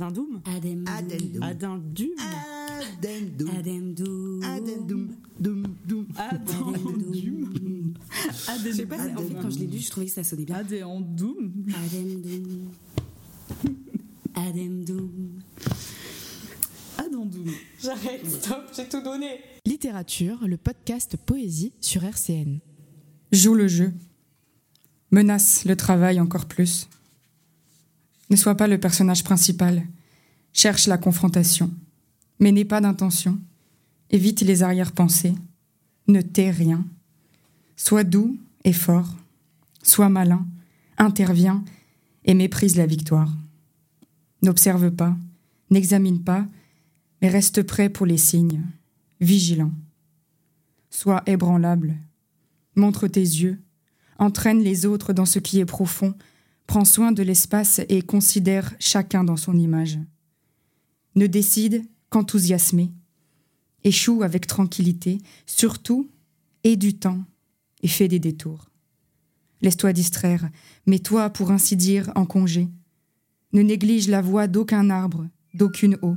Adendum Adem. Addendum. Adendum Addendum. Adem. Addendum. Dum, dum. Adendum Je sais pas, en fait, Adendum. quand je l'ai lu, je trouvais que ça sonnait bien. Adendum Adem. Adem. Adendum J'arrête, stop, j'ai tout donné. Littérature, le podcast Poésie sur RCN. Joue le jeu. Menace le travail encore plus. Ne sois pas le personnage principal. Cherche la confrontation. Mais n'aie pas d'intention. Évite les arrière-pensées. Ne tais rien. Sois doux et fort. Sois malin. Interviens et méprise la victoire. N'observe pas. N'examine pas. Mais reste prêt pour les signes. Vigilant. Sois ébranlable. Montre tes yeux. Entraîne les autres dans ce qui est profond. Prends soin de l'espace et considère chacun dans son image. Ne décide qu'enthousiasmer. Échoue avec tranquillité. Surtout, aie du temps et fais des détours. Laisse-toi distraire. Mets-toi, pour ainsi dire, en congé. Ne néglige la voix d'aucun arbre, d'aucune eau.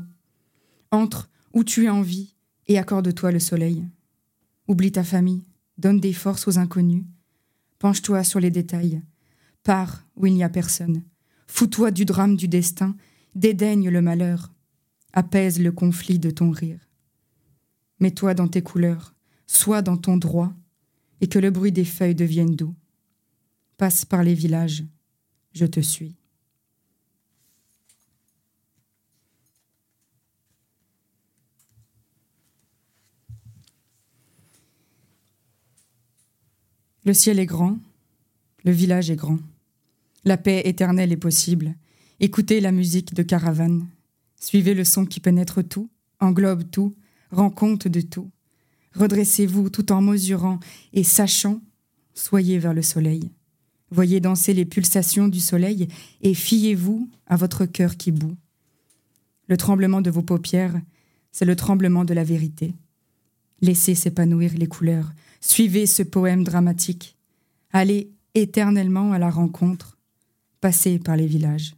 Entre où tu as envie et accorde-toi le soleil. Oublie ta famille, donne des forces aux inconnus. Penche-toi sur les détails. Pars où il n'y a personne. Fous-toi du drame du destin. Dédaigne le malheur. Apaise le conflit de ton rire. Mets-toi dans tes couleurs. Sois dans ton droit. Et que le bruit des feuilles devienne doux. Passe par les villages. Je te suis. Le ciel est grand, le village est grand. La paix éternelle est possible. Écoutez la musique de caravane. Suivez le son qui pénètre tout, englobe tout, rend compte de tout. Redressez-vous tout en mesurant et sachant, soyez vers le soleil. Voyez danser les pulsations du soleil et fiez-vous à votre cœur qui bout. Le tremblement de vos paupières, c'est le tremblement de la vérité. Laissez s'épanouir les couleurs, suivez ce poème dramatique. Allez éternellement à la rencontre, passez par les villages.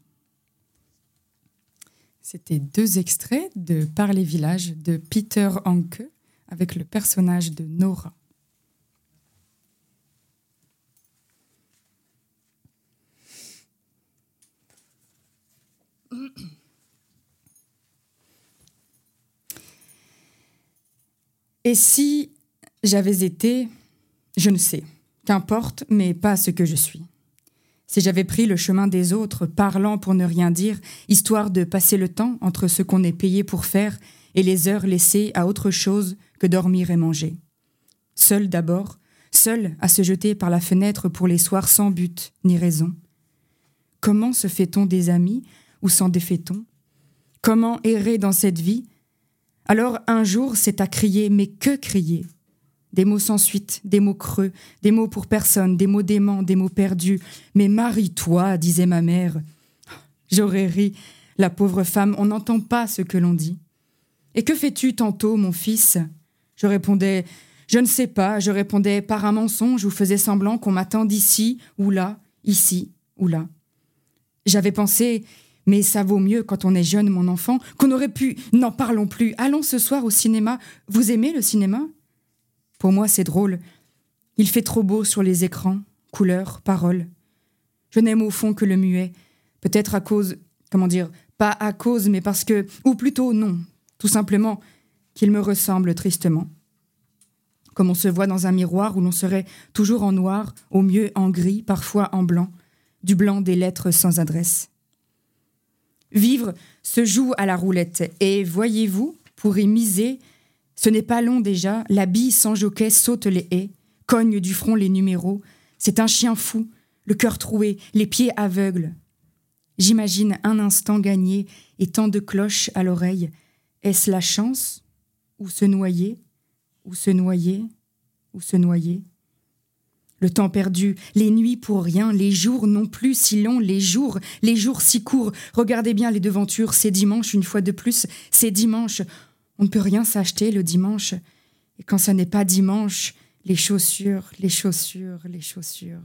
C'était deux extraits de Par les villages de Peter Hanke avec le personnage de Nora. Et si j'avais été, je ne sais, qu'importe, mais pas ce que je suis. Si j'avais pris le chemin des autres, parlant pour ne rien dire, histoire de passer le temps entre ce qu'on est payé pour faire et les heures laissées à autre chose que dormir et manger. Seul d'abord, seul à se jeter par la fenêtre pour les soirs sans but ni raison. Comment se fait-on des amis ou s'en défait-on? Comment errer dans cette vie? Alors un jour, c'est à crier, mais que crier? Des mots sans suite, des mots creux, des mots pour personne, des mots déments, des mots perdus. Mais marie-toi, disait ma mère. J'aurais ri. La pauvre femme, on n'entend pas ce que l'on dit. Et que fais-tu tantôt, mon fils? Je répondais Je ne sais pas. Je répondais par un mensonge ou faisais semblant qu'on m'attend d'ici ou là, ici ou là. J'avais pensé mais ça vaut mieux quand on est jeune, mon enfant, qu'on aurait pu. N'en parlons plus. Allons ce soir au cinéma. Vous aimez le cinéma? Pour moi, c'est drôle. Il fait trop beau sur les écrans, couleurs, paroles. Je n'aime au fond que le muet. Peut-être à cause, comment dire, pas à cause, mais parce que, ou plutôt non, tout simplement, qu'il me ressemble tristement. Comme on se voit dans un miroir où l'on serait toujours en noir, au mieux en gris, parfois en blanc, du blanc des lettres sans adresse. Vivre se joue à la roulette, et voyez-vous, pour y miser, ce n'est pas long déjà, la bille sans jockey saute les haies, cogne du front les numéros, c'est un chien fou, le cœur troué, les pieds aveugles. J'imagine un instant gagné et tant de cloches à l'oreille. Est-ce la chance Ou se noyer Ou se noyer Ou se noyer? Le temps perdu, les nuits pour rien, les jours non plus si longs, les jours, les jours si courts. Regardez bien les devantures, c'est dimanche une fois de plus, c'est dimanche. On ne peut rien s'acheter le dimanche. Et quand ça n'est pas dimanche, les chaussures, les chaussures, les chaussures.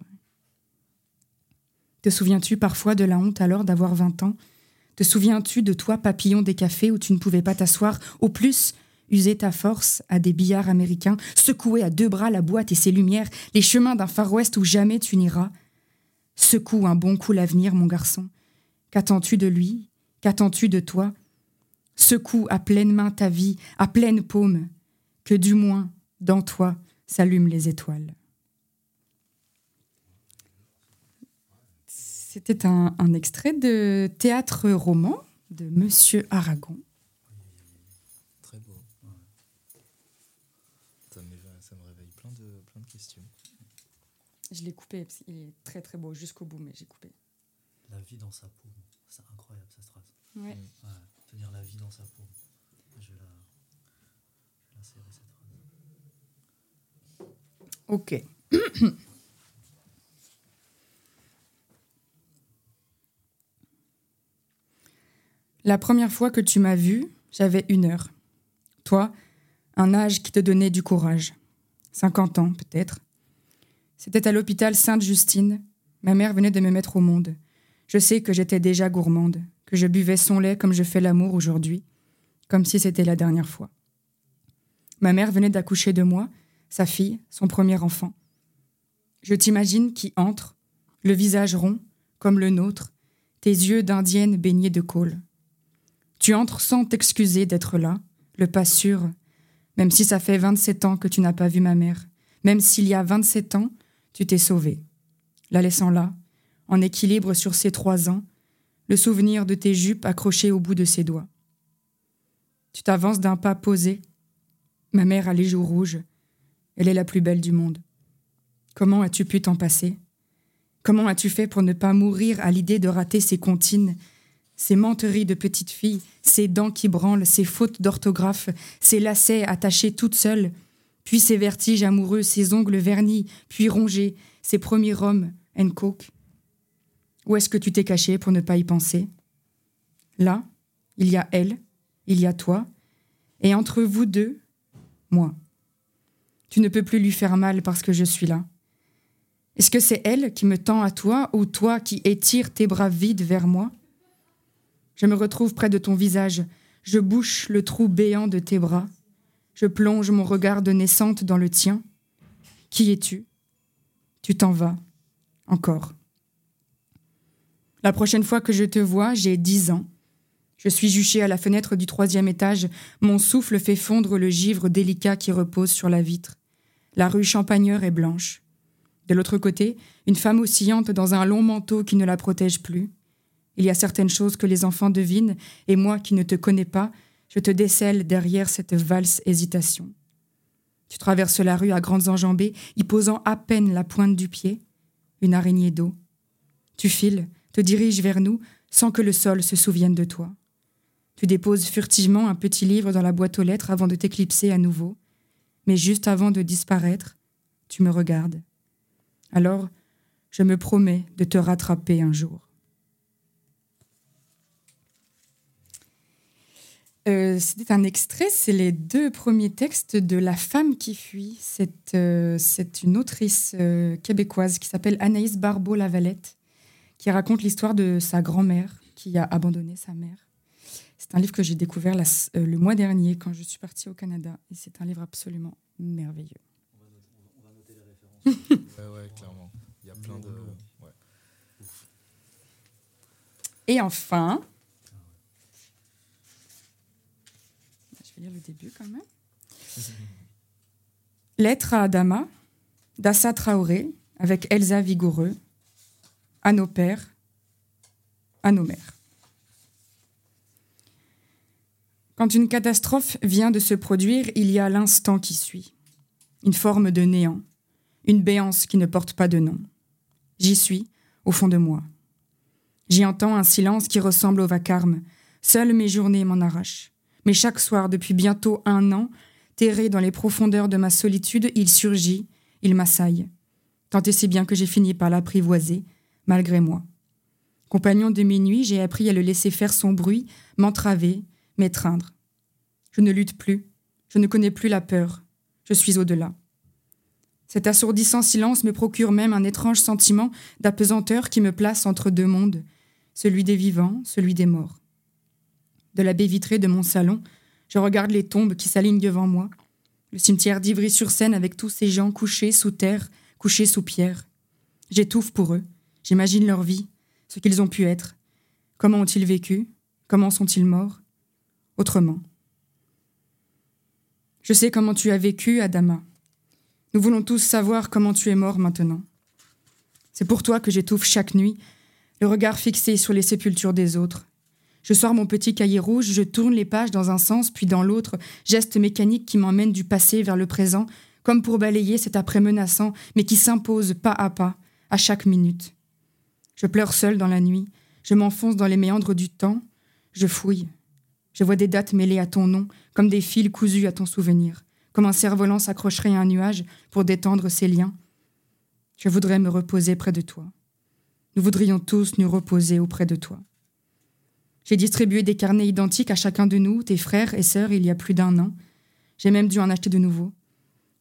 Te souviens-tu parfois de la honte alors d'avoir vingt ans? Te souviens-tu de toi, papillon des cafés où tu ne pouvais pas t'asseoir Au plus, user ta force à des billards américains, secouer à deux bras la boîte et ses lumières, les chemins d'un Far West où jamais tu n'iras? Secoue un bon coup l'avenir, mon garçon. Qu'attends-tu de lui? Qu'attends-tu de toi? Secoue à pleine main ta vie, à pleine paume, que du moins, dans toi, s'allument les étoiles. C'était un, un extrait de théâtre roman de Monsieur Aragon. Très beau. Ça, me, ça me réveille plein de, plein de questions. Je l'ai coupé, parce qu'il est très très beau jusqu'au bout, mais j'ai coupé. La vie dans sa peau. C'est incroyable cette phrase. Ouais. Ouais, tenir la vie dans sa peau. Je la, la serrer cette phrase. Ok. La première fois que tu m'as vue, j'avais une heure. Toi, un âge qui te donnait du courage. 50 ans, peut-être. C'était à l'hôpital Sainte-Justine. Ma mère venait de me mettre au monde. Je sais que j'étais déjà gourmande, que je buvais son lait comme je fais l'amour aujourd'hui, comme si c'était la dernière fois. Ma mère venait d'accoucher de moi, sa fille, son premier enfant. Je t'imagine qui entre, le visage rond, comme le nôtre, tes yeux d'indienne baignés de colle. Tu entres sans t'excuser d'être là, le pas sûr, même si ça fait 27 ans que tu n'as pas vu ma mère, même s'il y a 27 ans, tu t'es sauvé. La laissant là, en équilibre sur ses trois ans, le souvenir de tes jupes accrochées au bout de ses doigts. Tu t'avances d'un pas posé. Ma mère a les joues rouges. Elle est la plus belle du monde. Comment as-tu pu t'en passer? Comment as-tu fait pour ne pas mourir à l'idée de rater ces comptines, ces menteries de petite fille, ces dents qui branlent, ces fautes d'orthographe, ces lacets attachés toutes seules, puis ces vertiges amoureux, ces ongles vernis, puis rongés, ces premiers rhums and coke? Où est-ce que tu t'es caché pour ne pas y penser? Là, il y a elle, il y a toi, et entre vous deux, moi. Tu ne peux plus lui faire mal parce que je suis là. Est-ce que c'est elle qui me tend à toi ou toi qui étires tes bras vides vers moi? Je me retrouve près de ton visage, je bouche le trou béant de tes bras, je plonge mon regard de naissante dans le tien. Qui es-tu? Tu t'en vas, encore. La prochaine fois que je te vois, j'ai dix ans. Je suis juchée à la fenêtre du troisième étage, mon souffle fait fondre le givre délicat qui repose sur la vitre. La rue Champagneur est blanche. De l'autre côté, une femme oscillante dans un long manteau qui ne la protège plus. Il y a certaines choses que les enfants devinent, et moi qui ne te connais pas, je te décèle derrière cette valse hésitation. Tu traverses la rue à grandes enjambées, y posant à peine la pointe du pied, une araignée d'eau. Tu files, te diriges vers nous, sans que le sol se souvienne de toi. Tu déposes furtivement un petit livre dans la boîte aux lettres avant de t'éclipser à nouveau. Mais juste avant de disparaître, tu me regardes. Alors, je me promets de te rattraper un jour. Euh, C'était un extrait, c'est les deux premiers textes de La femme qui fuit. C'est euh, une autrice euh, québécoise qui s'appelle Anaïs Barbeau-Lavalette, qui raconte l'histoire de sa grand-mère qui a abandonné sa mère. C'est un livre que j'ai découvert la- euh, le mois dernier quand je suis partie au Canada. Et c'est un livre absolument merveilleux. Ouais, ouais, clairement. Il y a plein de. Ouais. Et enfin, je vais lire le début quand même. Lettre à Adama, d'Assa Traoré, avec Elsa Vigoureux, à nos pères, à nos mères. Quand une catastrophe vient de se produire, il y a l'instant qui suit. Une forme de néant, une béance qui ne porte pas de nom. J'y suis, au fond de moi. J'y entends un silence qui ressemble au vacarme. Seules mes journées m'en arrachent. Mais chaque soir, depuis bientôt un an, terré dans les profondeurs de ma solitude, il surgit, il m'assaille. Tant et si bien que j'ai fini par l'apprivoiser, malgré moi. Compagnon de mes nuits, j'ai appris à le laisser faire son bruit, m'entraver, m'étreindre. Je ne lutte plus, je ne connais plus la peur, je suis au-delà. Cet assourdissant silence me procure même un étrange sentiment d'apesanteur qui me place entre deux mondes, celui des vivants, celui des morts. De la baie vitrée de mon salon, je regarde les tombes qui s'alignent devant moi. Le cimetière d'Ivry-sur-Seine avec tous ces gens couchés sous terre, couchés sous pierre. J'étouffe pour eux. J'imagine leur vie, ce qu'ils ont pu être. Comment ont-ils vécu? Comment sont-ils morts? Autrement. Je sais comment tu as vécu, Adama. Nous voulons tous savoir comment tu es mort maintenant. C'est pour toi que j'étouffe chaque nuit, le regard fixé sur les sépultures des autres. Je sors mon petit cahier rouge, je tourne les pages dans un sens puis dans l'autre, geste mécanique qui m'emmène du passé vers le présent, comme pour balayer cet après menaçant, mais qui s'impose pas à pas, à chaque minute. Je pleure seul dans la nuit, je m'enfonce dans les méandres du temps, je fouille. Je vois des dates mêlées à ton nom, comme des fils cousus à ton souvenir, comme un cerf-volant s'accrocherait à un nuage pour détendre ses liens. Je voudrais me reposer près de toi. Nous voudrions tous nous reposer auprès de toi. J'ai distribué des carnets identiques à chacun de nous, tes frères et sœurs, il y a plus d'un an. J'ai même dû en acheter de nouveaux.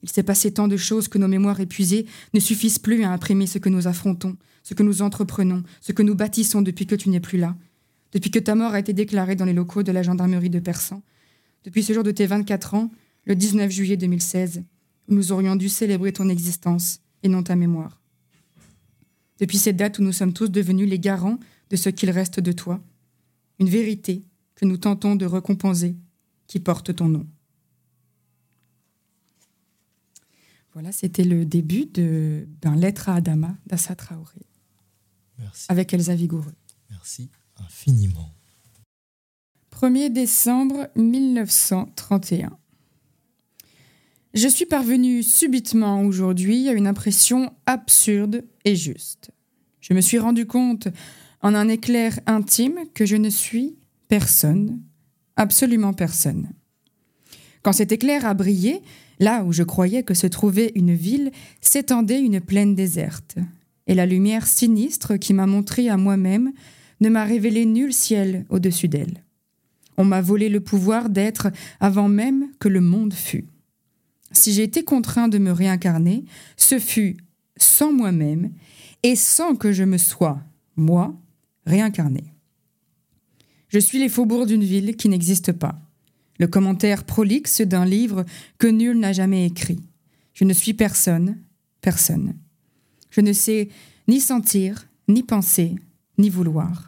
Il s'est passé tant de choses que nos mémoires épuisées ne suffisent plus à imprimer ce que nous affrontons, ce que nous entreprenons, ce que nous bâtissons depuis que tu n'es plus là, depuis que ta mort a été déclarée dans les locaux de la gendarmerie de Persan, depuis ce jour de tes 24 ans, le 19 juillet 2016, où nous aurions dû célébrer ton existence et non ta mémoire. Depuis cette date où nous sommes tous devenus les garants de ce qu'il reste de toi, une vérité que nous tentons de récompenser, qui porte ton nom. Voilà, c'était le début d'un Lettre à Adama d'Assa Traoré. Merci. Avec Elsa Vigoureux. Merci infiniment. 1er décembre 1931. Je suis parvenue subitement aujourd'hui à une impression absurde et juste. Je me suis rendu compte en un éclair intime que je ne suis personne, absolument personne. Quand cet éclair a brillé, là où je croyais que se trouvait une ville, s'étendait une plaine déserte, et la lumière sinistre qui m'a montré à moi-même ne m'a révélé nul ciel au-dessus d'elle. On m'a volé le pouvoir d'être avant même que le monde fût. Si j'ai été contraint de me réincarner, ce fut sans moi-même et sans que je me sois, moi, réincarné. Je suis les faubourgs d'une ville qui n'existe pas, le commentaire prolixe d'un livre que nul n'a jamais écrit. Je ne suis personne, personne. Je ne sais ni sentir, ni penser, ni vouloir.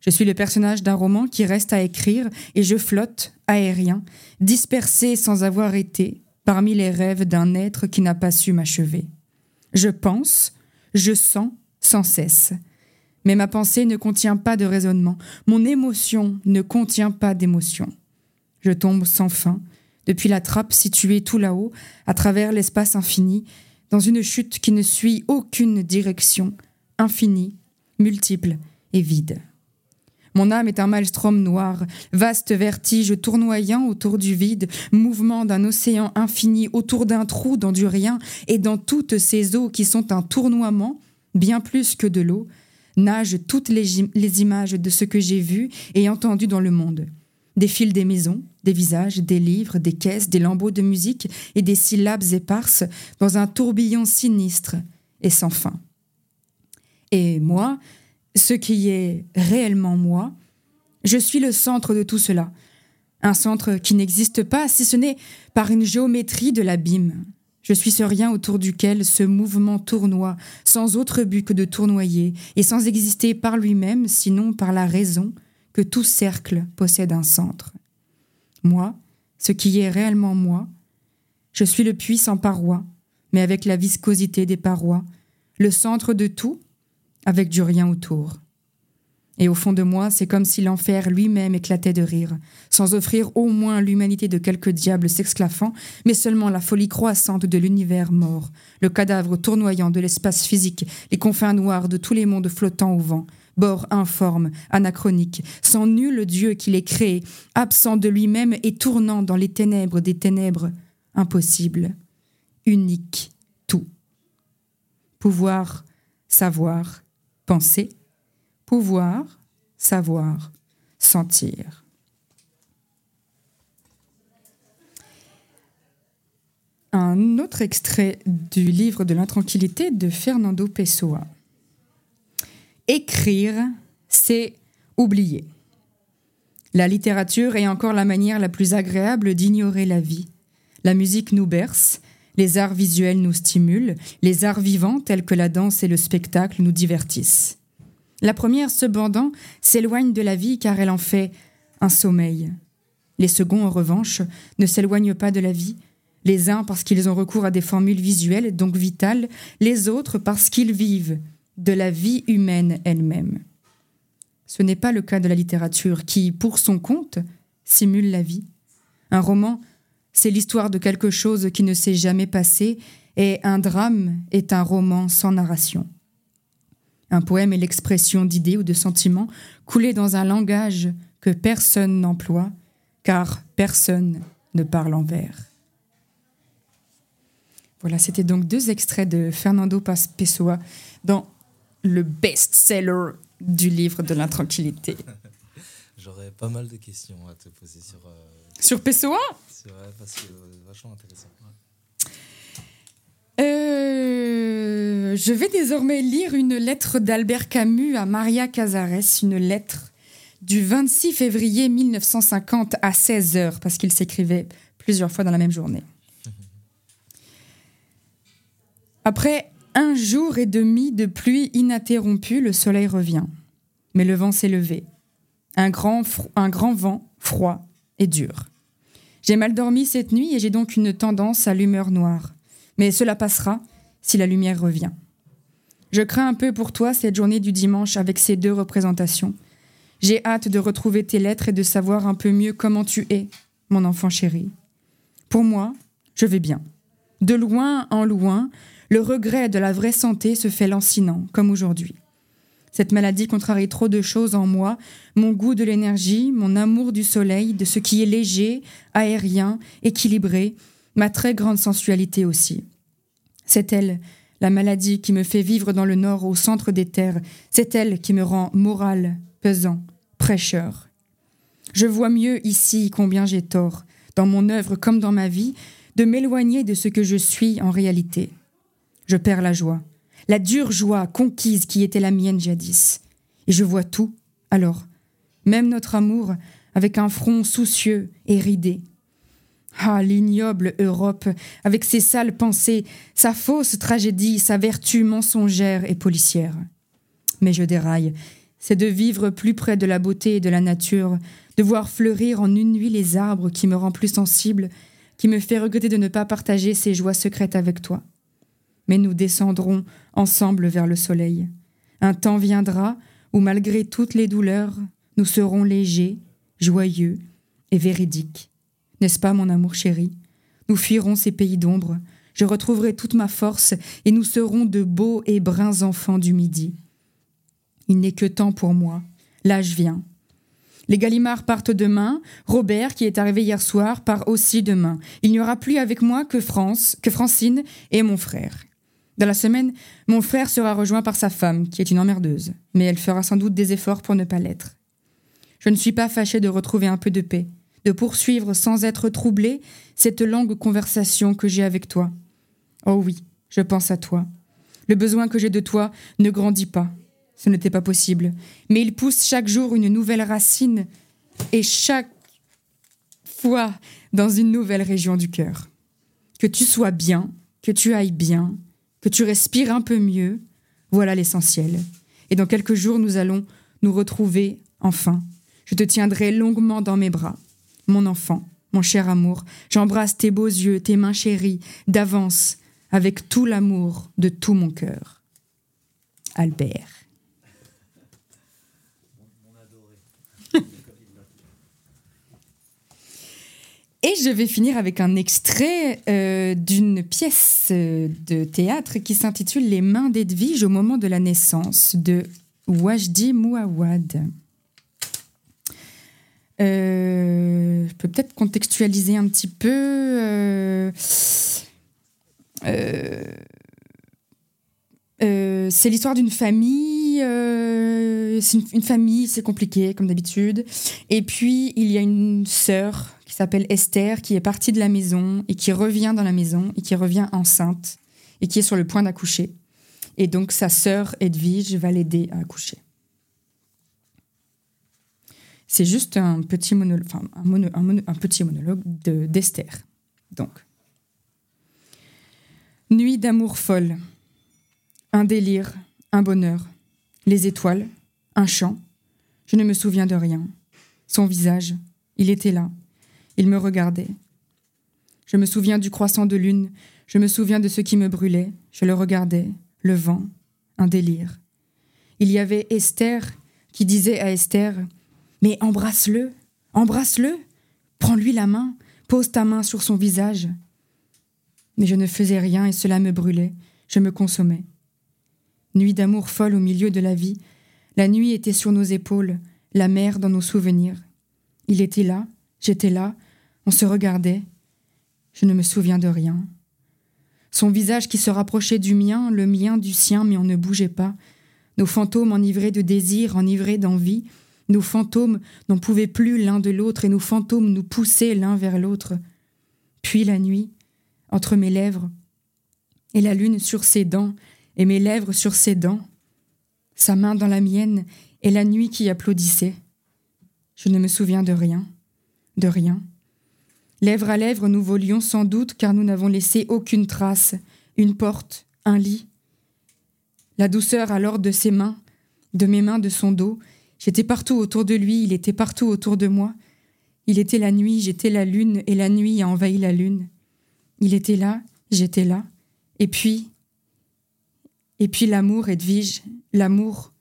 Je suis le personnage d'un roman qui reste à écrire et je flotte, aérien, dispersé sans avoir été, parmi les rêves d'un être qui n'a pas su m'achever. Je pense, je sens sans cesse, mais ma pensée ne contient pas de raisonnement, mon émotion ne contient pas d'émotion. Je tombe sans fin, depuis la trappe située tout là-haut, à travers l'espace infini, dans une chute qui ne suit aucune direction, infinie, multiple et vide. Mon âme est un maelstrom noir, vaste vertige tournoyant autour du vide, mouvement d'un océan infini autour d'un trou dans du rien, et dans toutes ces eaux qui sont un tournoiement, bien plus que de l'eau, nagent toutes les, les images de ce que j'ai vu et entendu dans le monde. Fils des maisons, des visages, des livres, des caisses, des lambeaux de musique et des syllabes éparses dans un tourbillon sinistre et sans fin. Et moi, ce qui est réellement moi, je suis le centre de tout cela. Un centre qui n'existe pas si ce n'est par une géométrie de l'abîme. Je suis ce rien autour duquel ce mouvement tournoie, sans autre but que de tournoyer, et sans exister par lui-même, sinon par la raison que tout cercle possède un centre. Moi, ce qui est réellement moi, je suis le puits sans paroi, mais avec la viscosité des parois, le centre de tout, avec du rien autour. Et au fond de moi, c'est comme si l'enfer lui-même éclatait de rire, sans offrir au moins l'humanité de quelques diables s'exclaffant, mais seulement la folie croissante de l'univers mort, le cadavre tournoyant de l'espace physique, les confins noirs de tous les mondes flottant au vent, bord informe, anachronique, sans nul Dieu qui les crée, absent de lui-même et tournant dans les ténèbres des ténèbres, impossible, unique, tout. Pouvoir, savoir, penser, pouvoir, savoir, sentir. Un autre extrait du livre de l'intranquillité de Fernando Pessoa. Écrire, c'est oublier. La littérature est encore la manière la plus agréable d'ignorer la vie. La musique nous berce, les arts visuels nous stimulent, les arts vivants tels que la danse et le spectacle nous divertissent. La première, cependant, s'éloigne de la vie car elle en fait un sommeil. Les seconds, en revanche, ne s'éloignent pas de la vie, les uns parce qu'ils ont recours à des formules visuelles, donc vitales, les autres parce qu'ils vivent de la vie humaine elle-même. Ce n'est pas le cas de la littérature qui, pour son compte, simule la vie. Un roman, c'est l'histoire de quelque chose qui ne s'est jamais passé, et un drame est un roman sans narration. Un poème est l'expression d'idées ou de sentiments coulés dans un langage que personne n'emploie, car personne ne parle en vers. Voilà, c'était donc deux extraits de Fernando Pessoa dans le best-seller du livre de l'intranquillité. J'aurais pas mal de questions à te poser sur. euh, Sur Pessoa c'est vrai, parce que euh, vachement intéressant. Euh, je vais désormais lire une lettre d'Albert Camus à Maria Casares, une lettre du 26 février 1950 à 16 heures, parce qu'il s'écrivait plusieurs fois dans la même journée. Après un jour et demi de pluie ininterrompue, le soleil revient. Mais le vent s'est levé. Un grand, un grand vent, froid et dur. J'ai mal dormi cette nuit et j'ai donc une tendance à l'humeur noire. Mais cela passera si la lumière revient. Je crains un peu pour toi cette journée du dimanche avec ces deux représentations. J'ai hâte de retrouver tes lettres et de savoir un peu mieux comment tu es, mon enfant chéri. Pour moi, je vais bien. De loin en loin, le regret de la vraie santé se fait lancinant, comme aujourd'hui. Cette maladie contrarie trop de choses en moi, mon goût de l'énergie, mon amour du soleil, de ce qui est léger, aérien, équilibré, ma très grande sensualité aussi. C'est elle, la maladie qui me fait vivre dans le nord au centre des terres, c'est elle qui me rend moral, pesant, prêcheur. Je vois mieux ici combien j'ai tort, dans mon œuvre comme dans ma vie, de m'éloigner de ce que je suis en réalité. Je perds la joie, la dure joie conquise qui était la mienne jadis. Et je vois tout, alors, même notre amour, avec un front soucieux et ridé. Ah, l'ignoble Europe, avec ses sales pensées, sa fausse tragédie, sa vertu mensongère et policière. Mais je déraille. C'est de vivre plus près de la beauté et de la nature, de voir fleurir en une nuit les arbres qui me rend plus sensible, qui me fait regretter de ne pas partager ces joies secrètes avec toi. Mais nous descendrons ensemble vers le soleil. Un temps viendra où, malgré toutes les douleurs, nous serons légers, joyeux et véridiques. N'est-ce pas, mon amour chéri? Nous fuirons ces pays d'ombre, je retrouverai toute ma force et nous serons de beaux et bruns enfants du midi. Il n'est que temps pour moi. L'âge vient. Les Gallimards partent demain. Robert, qui est arrivé hier soir, part aussi demain. Il n'y aura plus avec moi que France, que Francine et mon frère. Dans la semaine, mon frère sera rejoint par sa femme, qui est une emmerdeuse, mais elle fera sans doute des efforts pour ne pas l'être. Je ne suis pas fâchée de retrouver un peu de paix, de poursuivre sans être troublée cette longue conversation que j'ai avec toi. Oh oui, je pense à toi. Le besoin que j'ai de toi ne grandit pas. Ce n'était pas possible. Mais il pousse chaque jour une nouvelle racine et chaque fois dans une nouvelle région du cœur. Que tu sois bien, que tu ailles bien, que tu respires un peu mieux, voilà l'essentiel. Et dans quelques jours, nous allons nous retrouver enfin. Je te tiendrai longuement dans mes bras. Mon enfant, mon cher amour, j'embrasse tes beaux yeux, tes mains chéries, d'avance, avec tout l'amour de tout mon cœur. Albert. Et je vais finir avec un extrait euh, d'une pièce euh, de théâtre qui s'intitule Les mains d'Edwige au moment de la naissance de Wajdi Mouawad. Euh, je peux peut-être contextualiser un petit peu. c'est l'histoire d'une famille. c'est une, famille, c'est compliqué comme d'habitude. Et puis il y a une sœur s'appelle Esther qui est partie de la maison et qui revient dans la maison et qui revient enceinte et qui est sur le point d'accoucher. Et donc sa sœur Edwige va l'aider à accoucher. C'est juste un petit monologue, d'Esther. Donc, nuit d'amour folle, un délire, un bonheur, les étoiles, un chant. Je ne me souviens de rien. Son visage, il était là. Il me regardait. Je me souviens du croissant de lune. Je me souviens de ce qui me brûlait. Je le regardais. Le vent, un délire. Il y avait Esther qui disait à Esther Mais embrasse-le, embrasse-le, prends-lui la main, pose ta main sur son visage. Mais je ne faisais rien et cela me brûlait. Je me consommais. Nuit d'amour folle au milieu de la vie. La nuit était sur nos épaules, la mer dans nos souvenirs. Il était là, j'étais là, on se regardait. Je ne me souviens de rien. Son visage qui se rapprochait du mien, le mien du sien, mais on ne bougeait pas. Nos fantômes enivrés de désir, enivrés d'envie. Nos fantômes n'en pouvaient plus l'un de l'autre et nos fantômes nous poussaient l'un vers l'autre. Puis la nuit, entre mes lèvres, et la lune sur ses dents, et mes lèvres sur ses dents, sa main dans la mienne, et la nuit qui applaudissait. Je ne me souviens de rien, de rien. Lèvre à lèvre, nous volions sans doute car nous n'avons laissé aucune trace, une porte, un lit. La douceur alors de ses mains, de mes mains, de son dos, j'étais partout autour de lui, il était partout autour de moi. Il était la nuit, j'étais la lune, et la nuit a envahi la lune. Il était là, j'étais là. Et puis, et puis l'amour, Edwige, l'amour.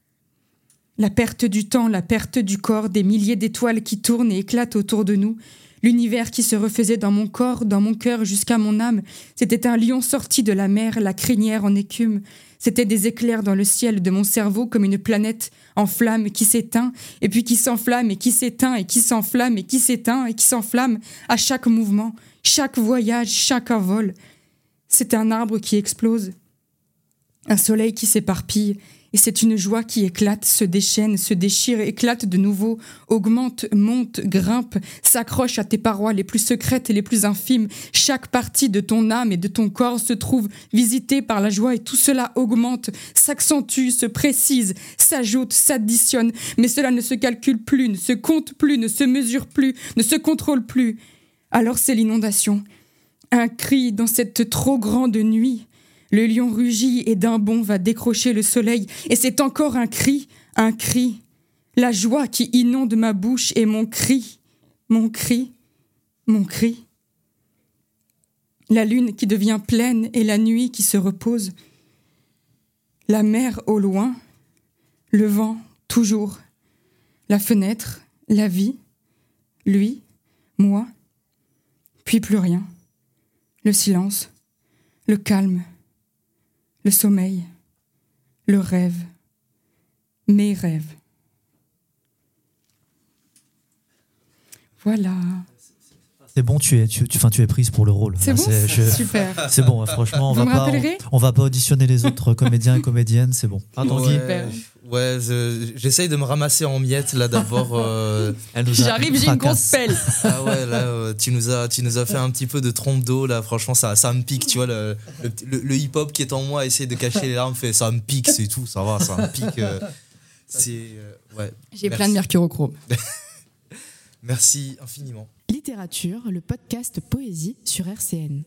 La perte du temps, la perte du corps, des milliers d'étoiles qui tournent et éclatent autour de nous, l'univers qui se refaisait dans mon corps, dans mon cœur, jusqu'à mon âme. C'était un lion sorti de la mer, la crinière en écume. C'était des éclairs dans le ciel de mon cerveau comme une planète en flamme qui s'éteint, et puis qui s'enflamme, et qui s'éteint, et qui s'enflamme, et qui s'éteint, et qui s'enflamme à chaque mouvement, chaque voyage, chaque envol. C'est un arbre qui explose, un soleil qui s'éparpille, et c'est une joie qui éclate, se déchaîne, se déchire, éclate de nouveau, augmente, monte, grimpe, s'accroche à tes parois les plus secrètes et les plus infimes. Chaque partie de ton âme et de ton corps se trouve visitée par la joie et tout cela augmente, s'accentue, se précise, s'ajoute, s'additionne, mais cela ne se calcule plus, ne se compte plus, ne se mesure plus, ne se contrôle plus. Alors c'est l'inondation. Un cri dans cette trop grande nuit. Le lion rugit et d'un bond va décrocher le soleil, et c'est encore un cri, un cri. La joie qui inonde ma bouche et mon cri, mon cri, mon cri. La lune qui devient pleine et la nuit qui se repose. La mer au loin, le vent toujours, la fenêtre, la vie, lui, moi, puis plus rien. Le silence, le calme, le sommeil, le rêve, mes rêves. Voilà. C'est bon, tu es, tu, tu, enfin, tu es prise pour le rôle. C'est bon je- Super. C'est bon, franchement, on Vous va, pas, on, on va pas auditionner les autres comédiens et comédiennes, c'est bon. Ah, ouais, ouais, je- j'essaye de me ramasser en miettes là d'abord. euh, J'arrive, j'ai une grosse pelle. ah ouais, là, euh, tu nous as, tu nous as fait un petit peu de trompe d'eau là. Franchement, ça, ça me pique. Tu vois le, le, le- le hip-hop qui est en moi essaie de cacher les larmes, fait ça me pique, c'est tout. Ça va, ça me pique. euh, c'est euh, ouais. J'ai plein de mercurochrome. Merci infiniment. Littérature, le podcast Poésie sur RCN.